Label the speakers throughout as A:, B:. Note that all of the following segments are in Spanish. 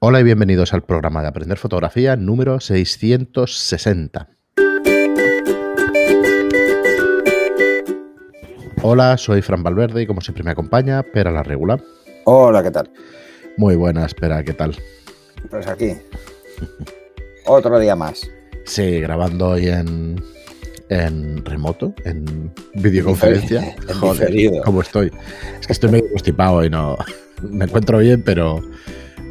A: Hola y bienvenidos al programa de Aprender Fotografía número 660. Hola, soy Fran Valverde y como siempre me acompaña Pera la Regula.
B: Hola, ¿qué tal?
A: Muy buenas, Pera, ¿qué tal?
B: Pues aquí. Otro día más.
A: Sí, grabando hoy en, en remoto, en videoconferencia.
B: En
A: Joder. ¿cómo estoy? Es que estoy medio constipado y no... Me encuentro bien, pero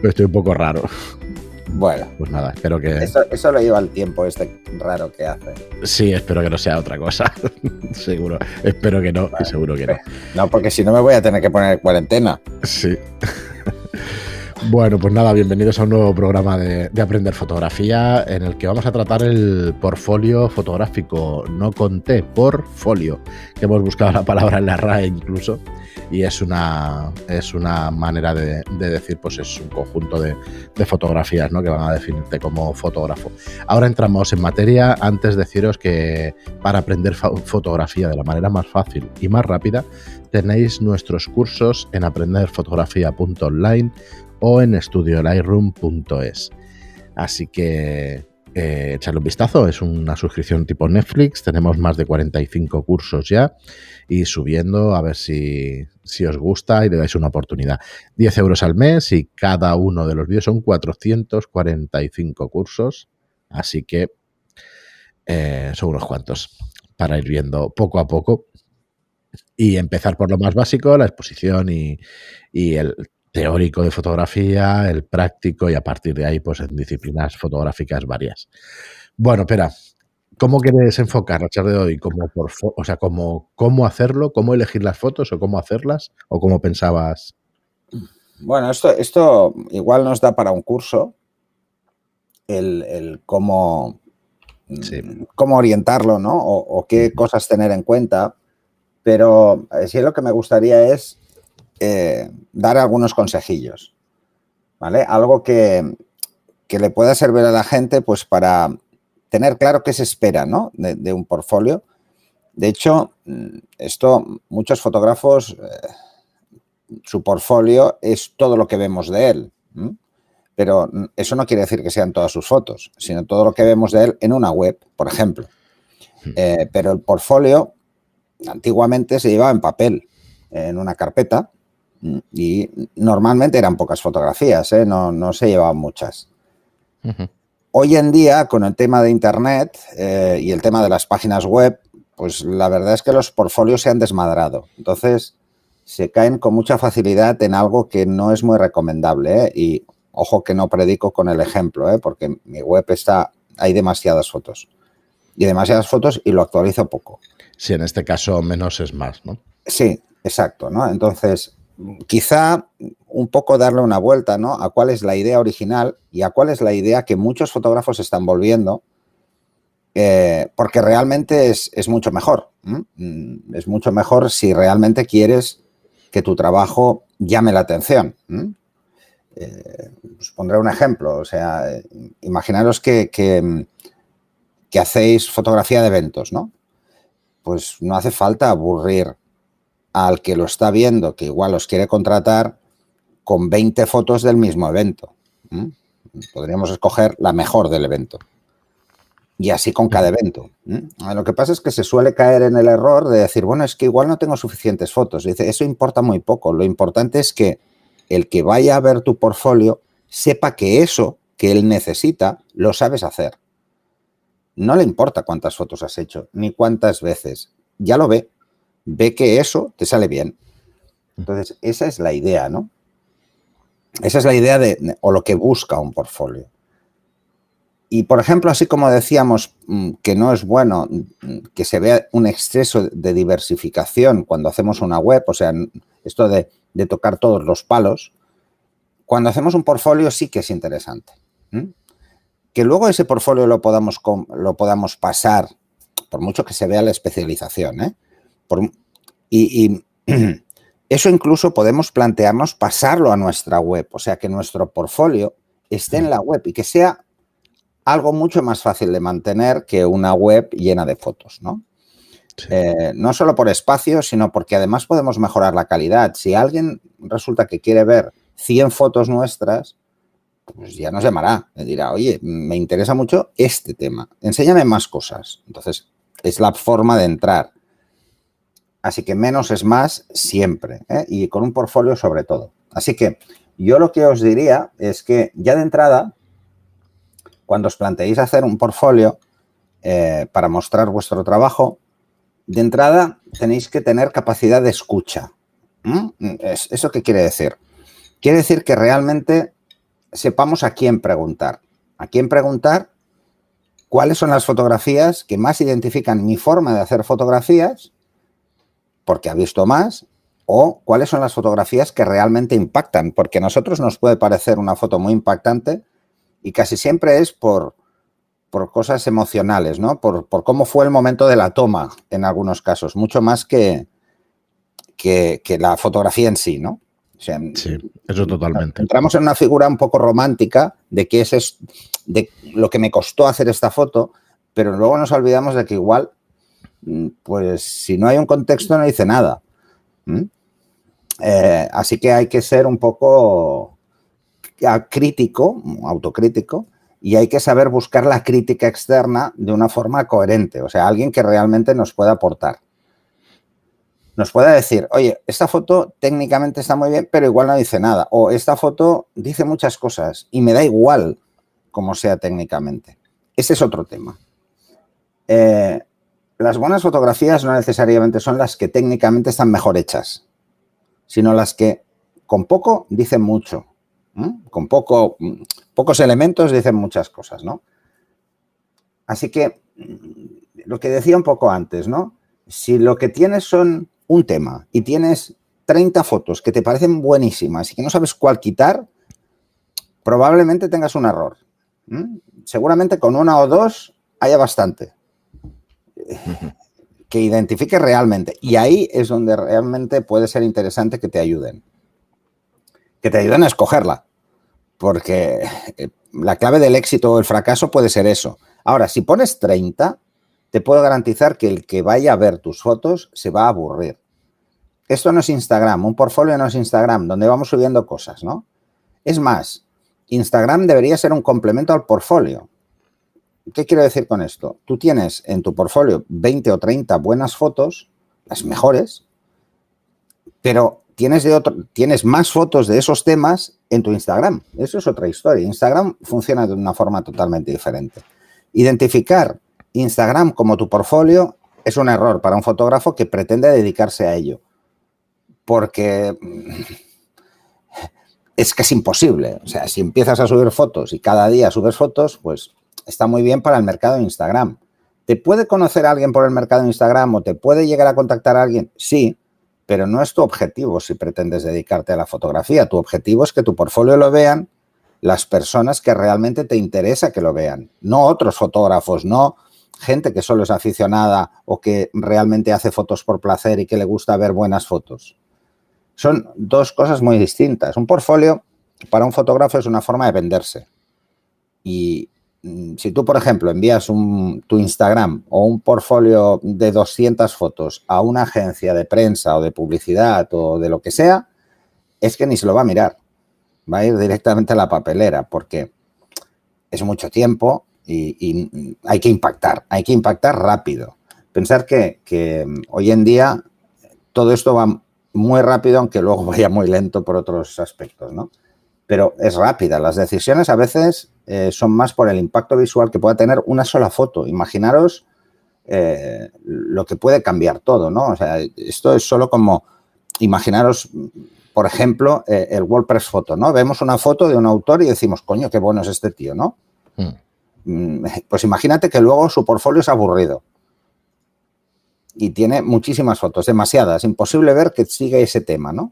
A: estoy un poco raro.
B: Bueno,
A: Pues nada, espero que...
B: eso, eso lo lleva el tiempo este raro que hace.
A: Sí, espero que no sea otra cosa. seguro. Espero que no, y seguro que no.
B: No, porque si no me voy a tener que poner en cuarentena.
A: Sí. Bueno, pues nada, bienvenidos a un nuevo programa de, de Aprender Fotografía en el que vamos a tratar el portfolio fotográfico, no con T, portfolio, que hemos buscado la palabra en la RAE incluso, y es una, es una manera de, de decir, pues es un conjunto de, fotografías ¿no? que van a definirte como fotógrafo. Ahora entramos en materia, antes deciros que para aprender fotografía de la manera más fácil y más rápida, tenéis nuestros cursos en aprenderfotografía.online o en estudiolightroom.es. Así que eh, echarle un vistazo, es una suscripción tipo Netflix, tenemos más de 45 cursos ya. Y subiendo a ver si, si os gusta y le dais una oportunidad. 10 euros al mes y cada uno de los vídeos son 445 cursos, así que eh, son unos cuantos para ir viendo poco a poco. Y empezar por lo más básico, la exposición y, y el teórico de fotografía, el práctico y a partir de ahí pues en disciplinas fotográficas varias. Bueno, espera, ¿cómo quieres enfocar la charla de hoy? ¿Cómo por o sea, cómo, cómo hacerlo, cómo elegir las fotos o cómo hacerlas o cómo pensabas?
B: Bueno, esto, esto igual nos da para un curso. El, el cómo,
A: Sí.
B: cómo orientarlo, ¿no? O, o qué cosas tener en cuenta. Pero eh, sí lo que me gustaría es eh, dar algunos consejillos. ¿Vale? Algo que, que le pueda servir a la gente, pues para tener claro qué se espera, ¿no? De, de un portfolio. De hecho, mm, esto, muchos fotógrafos, eh, su portfolio es todo lo que vemos de él. Pero mm, eso no quiere decir que sean todas sus fotos, sino todo lo que vemos de él en una web, por ejemplo. Eh, pero el portfolio antiguamente se llevaba en papel, en una carpeta, y normalmente eran pocas fotografías, ¿eh? no, no se llevaban muchas. Hoy en día, con el tema de Internet eh, y el tema de las páginas web, pues la verdad es que los portfolios se han desmadrado. Entonces, se caen con mucha facilidad en algo que no es muy recomendable. ¿eh? Y ojo que no predico con el ejemplo, ¿eh? porque mi web está, hay demasiadas fotos. Y demasiadas fotos y lo actualizo poco.
A: Sí, en este caso menos es más, ¿no?
B: Sí, exacto, ¿no? Entonces, quizá un poco darle una vuelta, ¿no? A cuál es la idea original y a cuál es la idea que muchos fotógrafos están volviendo, eh, porque realmente es, mucho mejor. Mm, Es mucho mejor si realmente quieres que tu trabajo llame la atención. ¿m? Eh, os pondré un ejemplo, o sea, imaginaros que, que, que hacéis fotografía de eventos, ¿no? Pues no hace falta aburrir al que lo está viendo, que igual os quiere contratar, con 20 fotos del mismo evento. Podríamos escoger la mejor del evento. Y así con cada evento. ¿m? Lo que pasa es que se suele caer en el error de decir, bueno, es que igual no tengo suficientes fotos. Dice, eso importa muy poco. Lo importante es que el que vaya a ver tu portfolio sepa que eso que él necesita lo sabes hacer. No le importa cuántas fotos has hecho, ni cuántas veces. Ya lo ve. Ve que eso te sale bien. Entonces, esa es la idea, ¿no? Esa es la idea de, o lo que busca un portfolio. Y, por ejemplo, así como decíamos mm, que no es bueno mm, que se vea un exceso de diversificación cuando hacemos una web, o sea, esto de, de tocar todos los palos, cuando hacemos un portfolio sí que es interesante. Que luego ese portfolio lo podamos, lo podamos pasar, por mucho que se vea la especialización, ¿eh? Por- y, y eso incluso podemos plantearnos pasarlo a nuestra web, o sea, que nuestro portfolio esté en la web y que sea algo mucho más fácil de mantener que una web llena de fotos, ¿no?
A: Sí.
B: Eh, no solo por espacio, sino porque además podemos mejorar la calidad. Si alguien resulta que quiere ver 100 fotos nuestras, pues ya nos llamará, le dirá, oye, me interesa mucho este tema, enséñame más cosas. Entonces, es la forma de entrar. Así que menos es más siempre, ¿eh? y con un portfolio sobre todo. Así que yo lo que os diría es que ya de entrada, cuando os planteéis hacer un portfolio eh, para mostrar vuestro trabajo, de entrada tenéis que tener capacidad de escucha. ¿Eso qué quiere decir? Quiere decir que realmente sepamos a quién preguntar. A quién preguntar cuáles son las fotografías que más identifican mi forma de hacer fotografías, porque ha visto más, o cuáles son las fotografías que realmente impactan, porque a nosotros nos puede parecer una foto muy impactante y casi siempre es por, por cosas emocionales, ¿no? Por, cómo fue el momento de la toma en algunos casos, mucho más que, que, la fotografía en sí, ¿no?
A: sí, eso totalmente.
B: Entramos en una figura un poco romántica de qué es, de lo que me costó hacer esta foto, pero luego nos olvidamos de que igual, pues si no hay un contexto no dice nada. Eh, así que hay que ser un poco crítico, autocrítico, y hay que saber buscar la crítica externa de una forma coherente, o sea, alguien que realmente nos pueda aportar. Nos pueda decir, oye, esta foto técnicamente está muy bien, pero igual no dice nada. O esta foto dice muchas cosas y me da igual como sea técnicamente. Ese es otro tema. Eh, las buenas fotografías no necesariamente son las que técnicamente están mejor hechas sino las que con poco dicen mucho. Con poco, pocos elementos dicen muchas cosas, ¿no? Así que lo que decía un poco antes, ¿no? Si lo que tienes son un tema y tienes 30 fotos que te parecen buenísimas y que no sabes cuál quitar, probablemente tengas un error. Seguramente con una o dos haya bastante que identifique realmente. Y ahí es donde realmente puede ser interesante que te ayuden. Que te ayuden a escogerla. Porque eh, la clave del éxito o el fracaso puede ser eso. Ahora, si pones 30, te puedo garantizar que el que vaya a ver tus fotos se va a aburrir. Esto no es Instagram, un portfolio no es Instagram, donde vamos subiendo cosas, ¿no? Es más, Instagram debería ser un complemento al portfolio. ¿Qué quiero decir con esto? Tú tienes en tu portfolio 20 o 30 buenas fotos, las mejores, pero tienes, de otro, tienes más fotos de esos temas en tu Instagram. Eso es otra historia. Instagram funciona de una forma totalmente diferente. Identificar Instagram como tu portfolio es un error para un fotógrafo que pretende dedicarse a ello. Porque es que es imposible. O sea, si empiezas a subir fotos y cada día subes fotos, pues está muy bien para el mercado de Instagram. ¿Te puede conocer alguien por el mercado de Instagram o te puede llegar a contactar a alguien? Sí, pero no es tu objetivo si pretendes dedicarte a la fotografía. Tu objetivo es que tu portfolio lo vean las personas que realmente te interesa que lo vean, no otros fotógrafos, no gente que solo es aficionada o que realmente hace fotos por placer y que le gusta ver buenas fotos. Son dos cosas muy distintas. Un portfolio para un fotógrafo es una forma de venderse. Y, si tú, por ejemplo, envías tu Instagram o un portfolio de 200 fotos a una agencia de prensa o de publicidad o de lo que sea, es que ni se lo va a mirar. Va a ir directamente a la papelera porque es mucho tiempo y, hay que impactar, hay que impactar rápido. Pensar que, que hoy en día todo esto va muy rápido, aunque luego vaya muy lento por otros aspectos, ¿no? Pero es rápida. Las decisiones a veces eh, son más por el impacto visual que pueda tener una sola foto. Imaginaros eh, lo que puede cambiar todo, ¿no? O sea, esto es solo como, imaginaros, por ejemplo, eh, el WordPress foto, ¿no? Vemos una foto de un autor y decimos, coño, qué bueno es este tío, ¿no? Hmm. Mm, pues imagínate que luego su portfolio es aburrido y tiene muchísimas fotos, demasiadas, imposible ver que sigue ese tema, ¿no?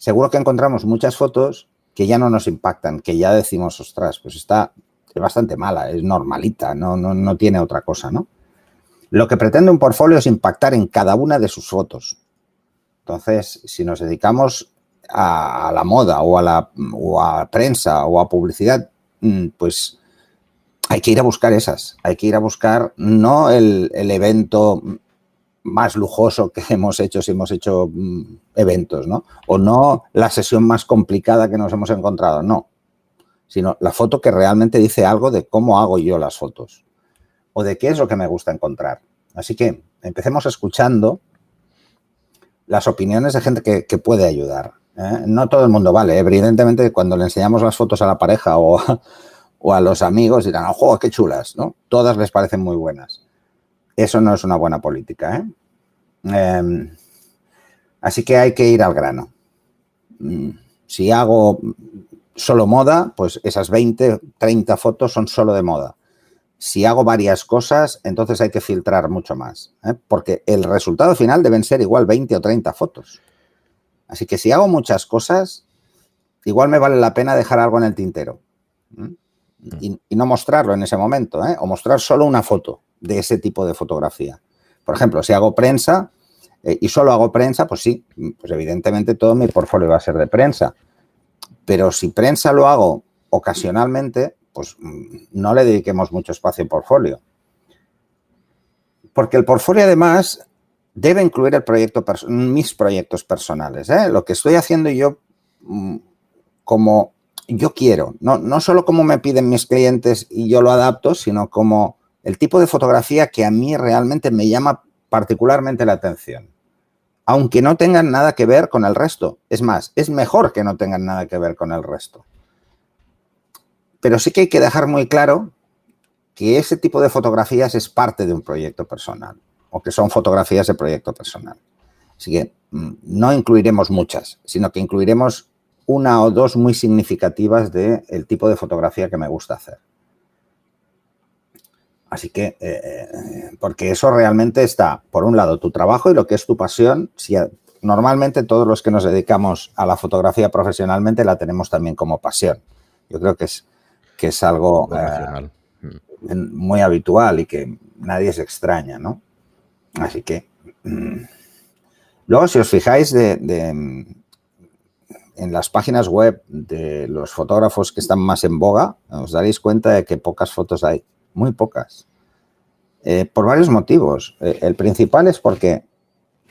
B: Seguro que encontramos muchas fotos que ya no nos impactan, que ya decimos, ostras, pues está bastante mala, es normalita, no, no, tiene otra cosa, ¿no? Lo que pretende un portfolio es impactar en cada una de sus fotos. Entonces, si nos dedicamos a, la moda o a la a prensa o a publicidad, mm, pues hay que ir a buscar esas, hay que ir a buscar no el, el evento más lujoso que hemos hecho si hemos hecho mm, eventos, ¿no? O no la sesión más complicada que nos hemos encontrado, no. Sino la foto que realmente dice algo de cómo hago yo las fotos o de qué es lo que me gusta encontrar. Así que empecemos escuchando las opiniones de gente que, puede ayudar. ¿eh? No todo el mundo vale. Evidentemente, cuando le enseñamos las fotos a la pareja o, a los amigos, dirán, ¡ojo, qué chulas! ¿no? Todas les parecen muy buenas. Eso no es una buena política. ¿eh? Em, así que hay que ir al grano. Mm, si hago solo moda, pues esas 20, 30 fotos son solo de moda. Si hago varias cosas, entonces hay que filtrar mucho más, ¿eh? porque el resultado final deben ser igual 20 o 30 fotos. Así que si hago muchas cosas, igual me vale la pena dejar algo en el tintero y, no mostrarlo en ese momento, ¿eh? o mostrar solo una foto de ese tipo de fotografía. Por ejemplo, si hago prensa eh, y solo hago prensa, pues sí, pues evidentemente todo mi portfolio va a ser de prensa. Pero si prensa lo hago ocasionalmente, pues mm, no le dediquemos mucho espacio al portfolio. Porque el portfolio además debe incluir el proyecto, mis proyectos personales. ¿eh? Lo que estoy haciendo yo mm, como yo quiero, no, no solo como me piden mis clientes y yo lo adapto, sino como el tipo de fotografía que a mí realmente me llama particularmente la atención. Aunque no tengan nada que ver con el resto. Es más, es mejor que no tengan nada que ver con el resto. Pero sí que hay que dejar muy claro que ese tipo de fotografías es parte de un proyecto personal o que son fotografías de proyecto personal. Así que mm, no incluiremos muchas, sino que incluiremos una o dos muy significativas del el tipo de fotografía que me gusta hacer. Así que, eh, eh, porque eso realmente está, por un lado, tu trabajo y lo que es tu pasión. Si normalmente todos los que nos dedicamos a la fotografía profesionalmente la tenemos también como pasión. Yo creo que es que es algo eh, muy habitual y que nadie se extraña, ¿no? Así que, mm, luego si os fijáis de, en las páginas web de los fotógrafos que están más en boga, os daréis cuenta de que pocas fotos hay, muy pocas, eh, por varios motivos. Eh, el principal es porque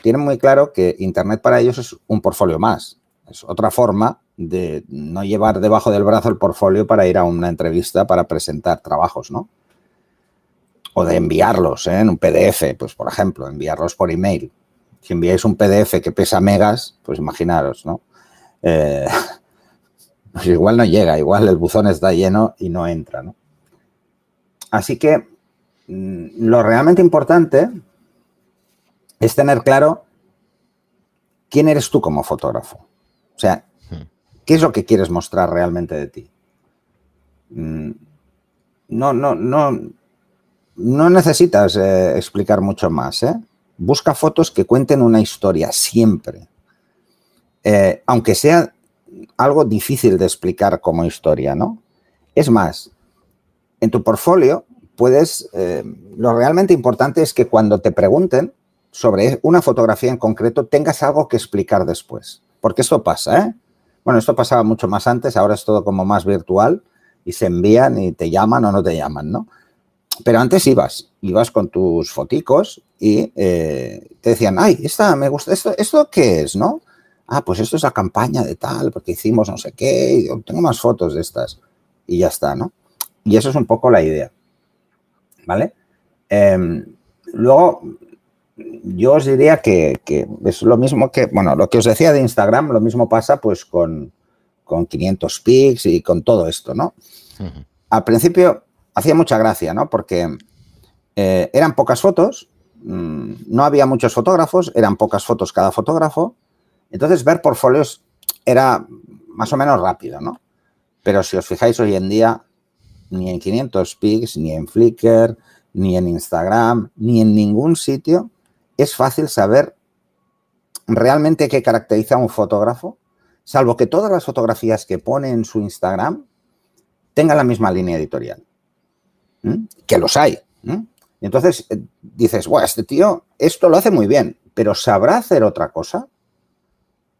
B: tienen muy claro que Internet para ellos es un portfolio más, es otra forma de no llevar debajo del brazo el portfolio para ir a una entrevista para presentar trabajos, ¿no? O de enviarlos ¿eh? en un PDF, pues por ejemplo, enviarlos por email. Si enviáis un PDF que pesa megas, pues imaginaros, ¿no? Eh, pues igual no llega, igual el buzón está lleno y no entra, ¿no? Así que mm, lo realmente importante es tener claro quién eres tú como fotógrafo. O sea, ¿Qué es lo que quieres mostrar realmente de ti? Mm, no, no, no, no necesitas eh, explicar mucho más. ¿eh? Busca fotos que cuenten una historia siempre. Eh, aunque sea algo difícil de explicar como historia, ¿no? Es más, en tu portfolio puedes, lo realmente importante es que cuando te pregunten sobre una fotografía en concreto tengas algo que explicar después. Porque esto pasa, ¿eh? Bueno, esto pasaba mucho más antes, ahora es todo como más virtual y se envían y te llaman o no te llaman, ¿no? Pero antes ibas, ibas con tus foticos y eh, te decían, ay, esta me gusta, ¿esto, ¿esto qué es, no? Ah, pues esto es la campaña de tal, porque hicimos no sé qué, tengo más fotos de estas. Y ya está, ¿no? Y eso es un poco la idea, ¿vale? Em, luego, yo os diría que, es lo mismo que, bueno, lo que os decía de Instagram, lo mismo pasa pues con, con 500 pics y con todo esto, ¿no? Al principio hacía mucha gracia, ¿no? Porque eh, eran pocas fotos, mm, no había muchos fotógrafos, eran pocas fotos cada fotógrafo, entonces ver portfolios era más o menos rápido, ¿no? Pero si os fijáis hoy en día, ni en 500 pics, ni en Flickr, ni en Instagram, ni en ningún sitio es fácil saber realmente qué caracteriza a un fotógrafo, salvo que todas las fotografías que pone en su Instagram tengan la misma línea editorial. Que los hay. entonces eh, dices, bueno, este tío esto lo hace muy bien, pero ¿sabrá hacer otra cosa?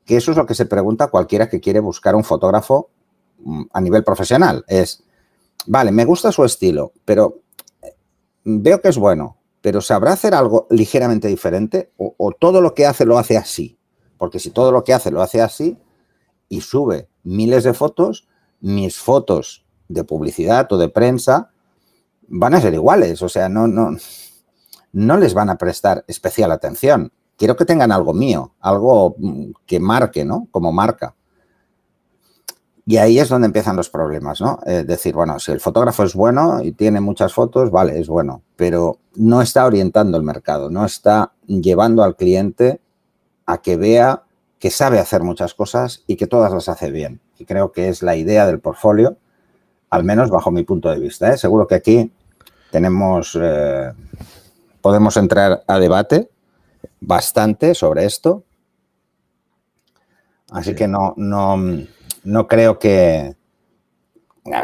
B: Que eso es lo que se pregunta cualquiera que quiere buscar un fotógrafo mm, a nivel profesional. Es, vale, me gusta su estilo, pero eh, veo que es bueno, pero ¿sabrá hacer algo ligeramente diferente? O, todo lo que hace lo hace así? Porque si todo lo que hace lo hace así y sube miles de fotos, mis fotos de publicidad o de prensa van a ser iguales. O sea, no, no, no les van a prestar especial atención. Quiero que tengan algo mío, algo mm, que marque, ¿no? Como marca. Y ahí es donde empiezan los problemas, ¿no? Es decir, bueno, si el fotógrafo es bueno y tiene muchas fotos, vale, es bueno, pero no está orientando el mercado, no está llevando al cliente a que vea que sabe hacer muchas cosas y que todas las hace bien. Y creo que es la idea del portfolio, al menos bajo mi punto de vista. ¿eh? Seguro que aquí tenemos, eh, podemos entrar a debate bastante sobre esto. Así que no, no no creo que,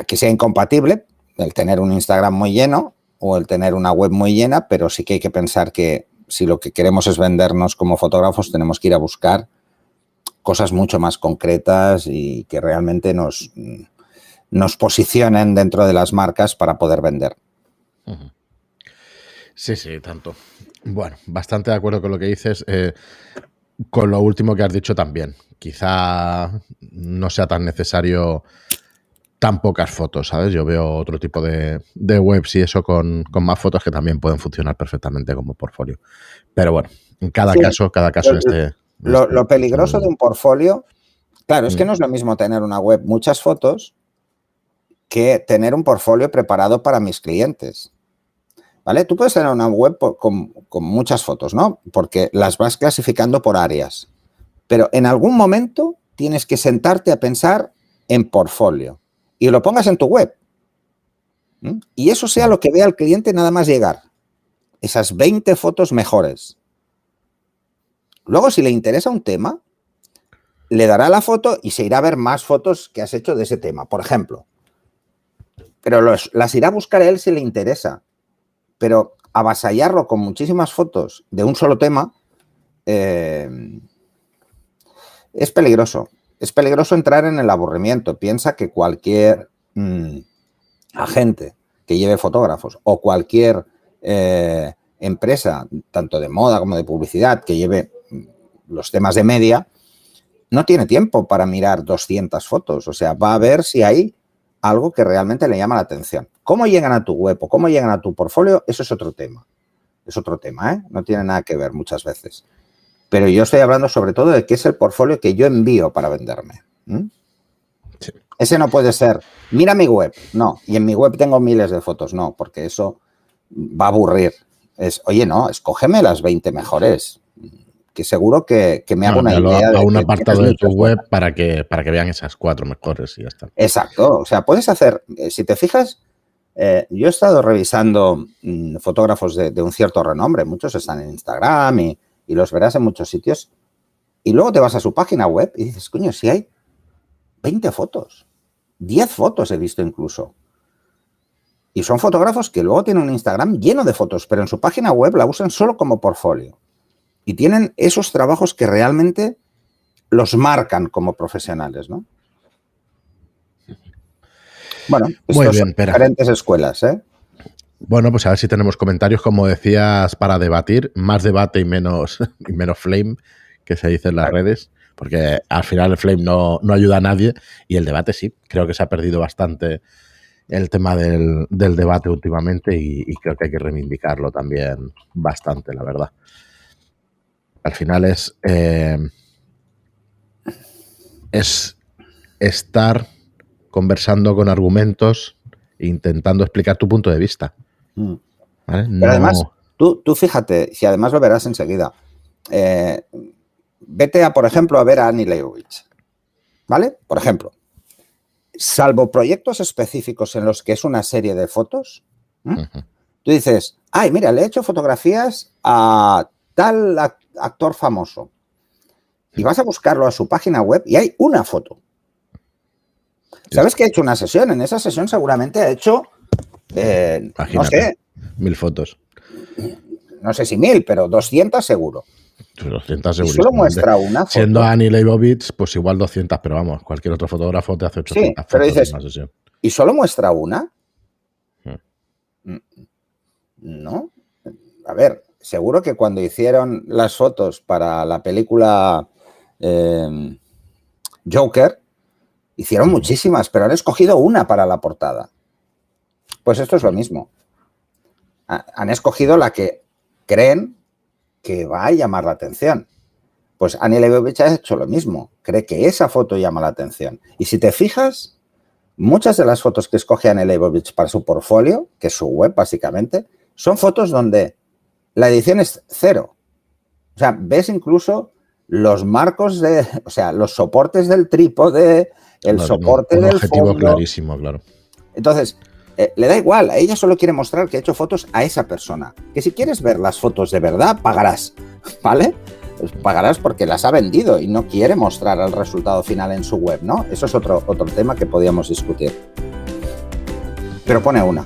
B: que sea incompatible el tener un Instagram muy lleno o el tener una web muy llena, pero sí que hay que pensar que si lo que queremos es vendernos como fotógrafos, tenemos que ir a buscar cosas mucho más concretas y que realmente nos, nos posicionen dentro de las marcas para poder vender.
A: Sí, sí, tanto. Bueno, bastante de acuerdo con lo que dices. Eh, con lo último que has dicho también. Quizá no sea tan necesario tan pocas fotos, ¿sabes? Yo veo otro tipo de, webs y eso con, más fotos que también pueden funcionar perfectamente como portfolio. Pero bueno, en cada caso, cada caso
B: lo,
A: este.
B: Lo, lo peligroso de un portfolio, claro, es que mm. no es lo mismo tener una web muchas fotos que tener un portfolio preparado para mis clientes. ¿Vale? Tú puedes tener una web con, muchas fotos, ¿no? Porque las vas clasificando por áreas. Pero en algún momento tienes que sentarte a pensar en portfolio y lo pongas en tu web. Y eso sea lo que vea el cliente nada más llegar. Esas 20 fotos mejores. Luego, si le interesa un tema, le dará la foto y se irá a ver más fotos que has hecho de ese tema, por ejemplo. Pero las irá a buscar él si le interesa pero avasallarlo con muchísimas fotos de un solo tema eh, es peligroso. Es peligroso entrar en el aburrimiento. Piensa que cualquier mm, agente que lleve fotógrafos o cualquier eh, empresa, tanto de moda como de publicidad, que lleve mm, los temas de media, no tiene tiempo para mirar 200 fotos. O sea, va a ver si hay algo que realmente le llama la atención. ¿Cómo llegan a tu web o cómo llegan a tu portfolio? Eso es otro tema. Es otro tema, ¿eh? No tiene nada que ver muchas veces. Pero yo estoy hablando sobre todo de qué es el portfolio que yo envío para venderme. Ese no puede ser, mira mi web. No, y en mi web tengo miles de fotos. No, porque eso va a aburrir. Es, oye, no, escógeme las 20 mejores que seguro que, me hago una idea.
A: A un apartado de tu web para que, para que vean esas cuatro mejores y ya está.
B: Exacto. O sea, puedes hacer, eh, si te fijas, eh, yo he estado revisando mm, fotógrafos de, un cierto renombre, muchos están en Instagram y, los verás en muchos sitios. Y luego te vas a su página web y dices, coño, si hay 20 fotos, 10 fotos he visto incluso. Y son fotógrafos que luego tienen un Instagram lleno de fotos, pero en su página web la usan solo como portfolio y tienen esos trabajos que realmente los marcan como profesionales, ¿no? Bueno, Muy son diferentes escuelas, ¿eh?
A: Bueno, pues a ver si tenemos comentarios, como decías, para debatir, más debate y menos, y menos flame, que se dice en las redes, porque al final el flame no, ayuda a nadie y el debate sí, creo que se ha perdido bastante el tema del, debate últimamente y, creo que hay que reivindicarlo también bastante, la verdad. Al final es, eh, es estar conversando con argumentos e intentando explicar tu punto de vista.
B: Pero además, tú, fíjate, si además lo verás enseguida, eh, vete a, por ejemplo, a ver a Annie Leibovitz, ¿vale? Por ejemplo, salvo proyectos específicos en los que es una serie de fotos, tú dices, ay, mira, le he hecho fotografías a tal actor famoso. Y vas a buscarlo a su página web y hay una foto. ¿Sabes que ha hecho una sesión? En esa sesión seguramente ha hecho, eh, no sé.
A: Mil fotos.
B: No sé si mil, pero 200 seguro.
A: 200 seguro.
B: Solo muestra una foto.
A: Siendo Annie Leibovitz, pues igual 200, pero vamos, cualquier otro fotógrafo te hace 800
B: pero dices, ¿Y solo muestra una? Hmm. Mm, no. a ver, seguro que cuando hicieron las fotos para la película eh, Joker, hicieron muchísimas, pero han escogido una para la portada. Pues esto es lo mismo. Han escogido la que creen que va a llamar la atención. Pues Annie Leibovitz ha hecho lo mismo. Cree que esa foto llama la atención. Y si te fijas, muchas de las fotos que escoge Annie Leibovitz para su portfolio, que es su web básicamente, son fotos donde la edición es cero. O sea, ves incluso los marcos de, o sea, los soportes del trípode, el soporte del objetivo
A: clarísimo, claro.
B: Entonces, eh, le da igual, a ella solo quiere mostrar que ha hecho fotos a esa persona. Que si quieres ver las fotos de verdad, pagarás, ¿vale? Pagarás porque las ha vendido y no quiere mostrar el resultado final en su web, ¿no? Eso es otro, otro tema que podíamos discutir. Pero pone una.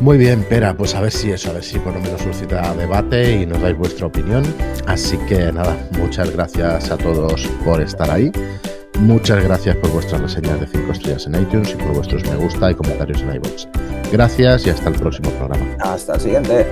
A: Muy bien, Pera, pues a ver si eso, a ver si por lo menos suscita debate y nos dais vuestra opinión. Así que nada, muchas gracias a todos por estar ahí. Muchas gracias por vuestras reseñas de 5 estrellas en iTunes y por vuestros me gusta y comentarios en iVoox. Gracias y hasta el próximo programa.
B: Hasta el siguiente.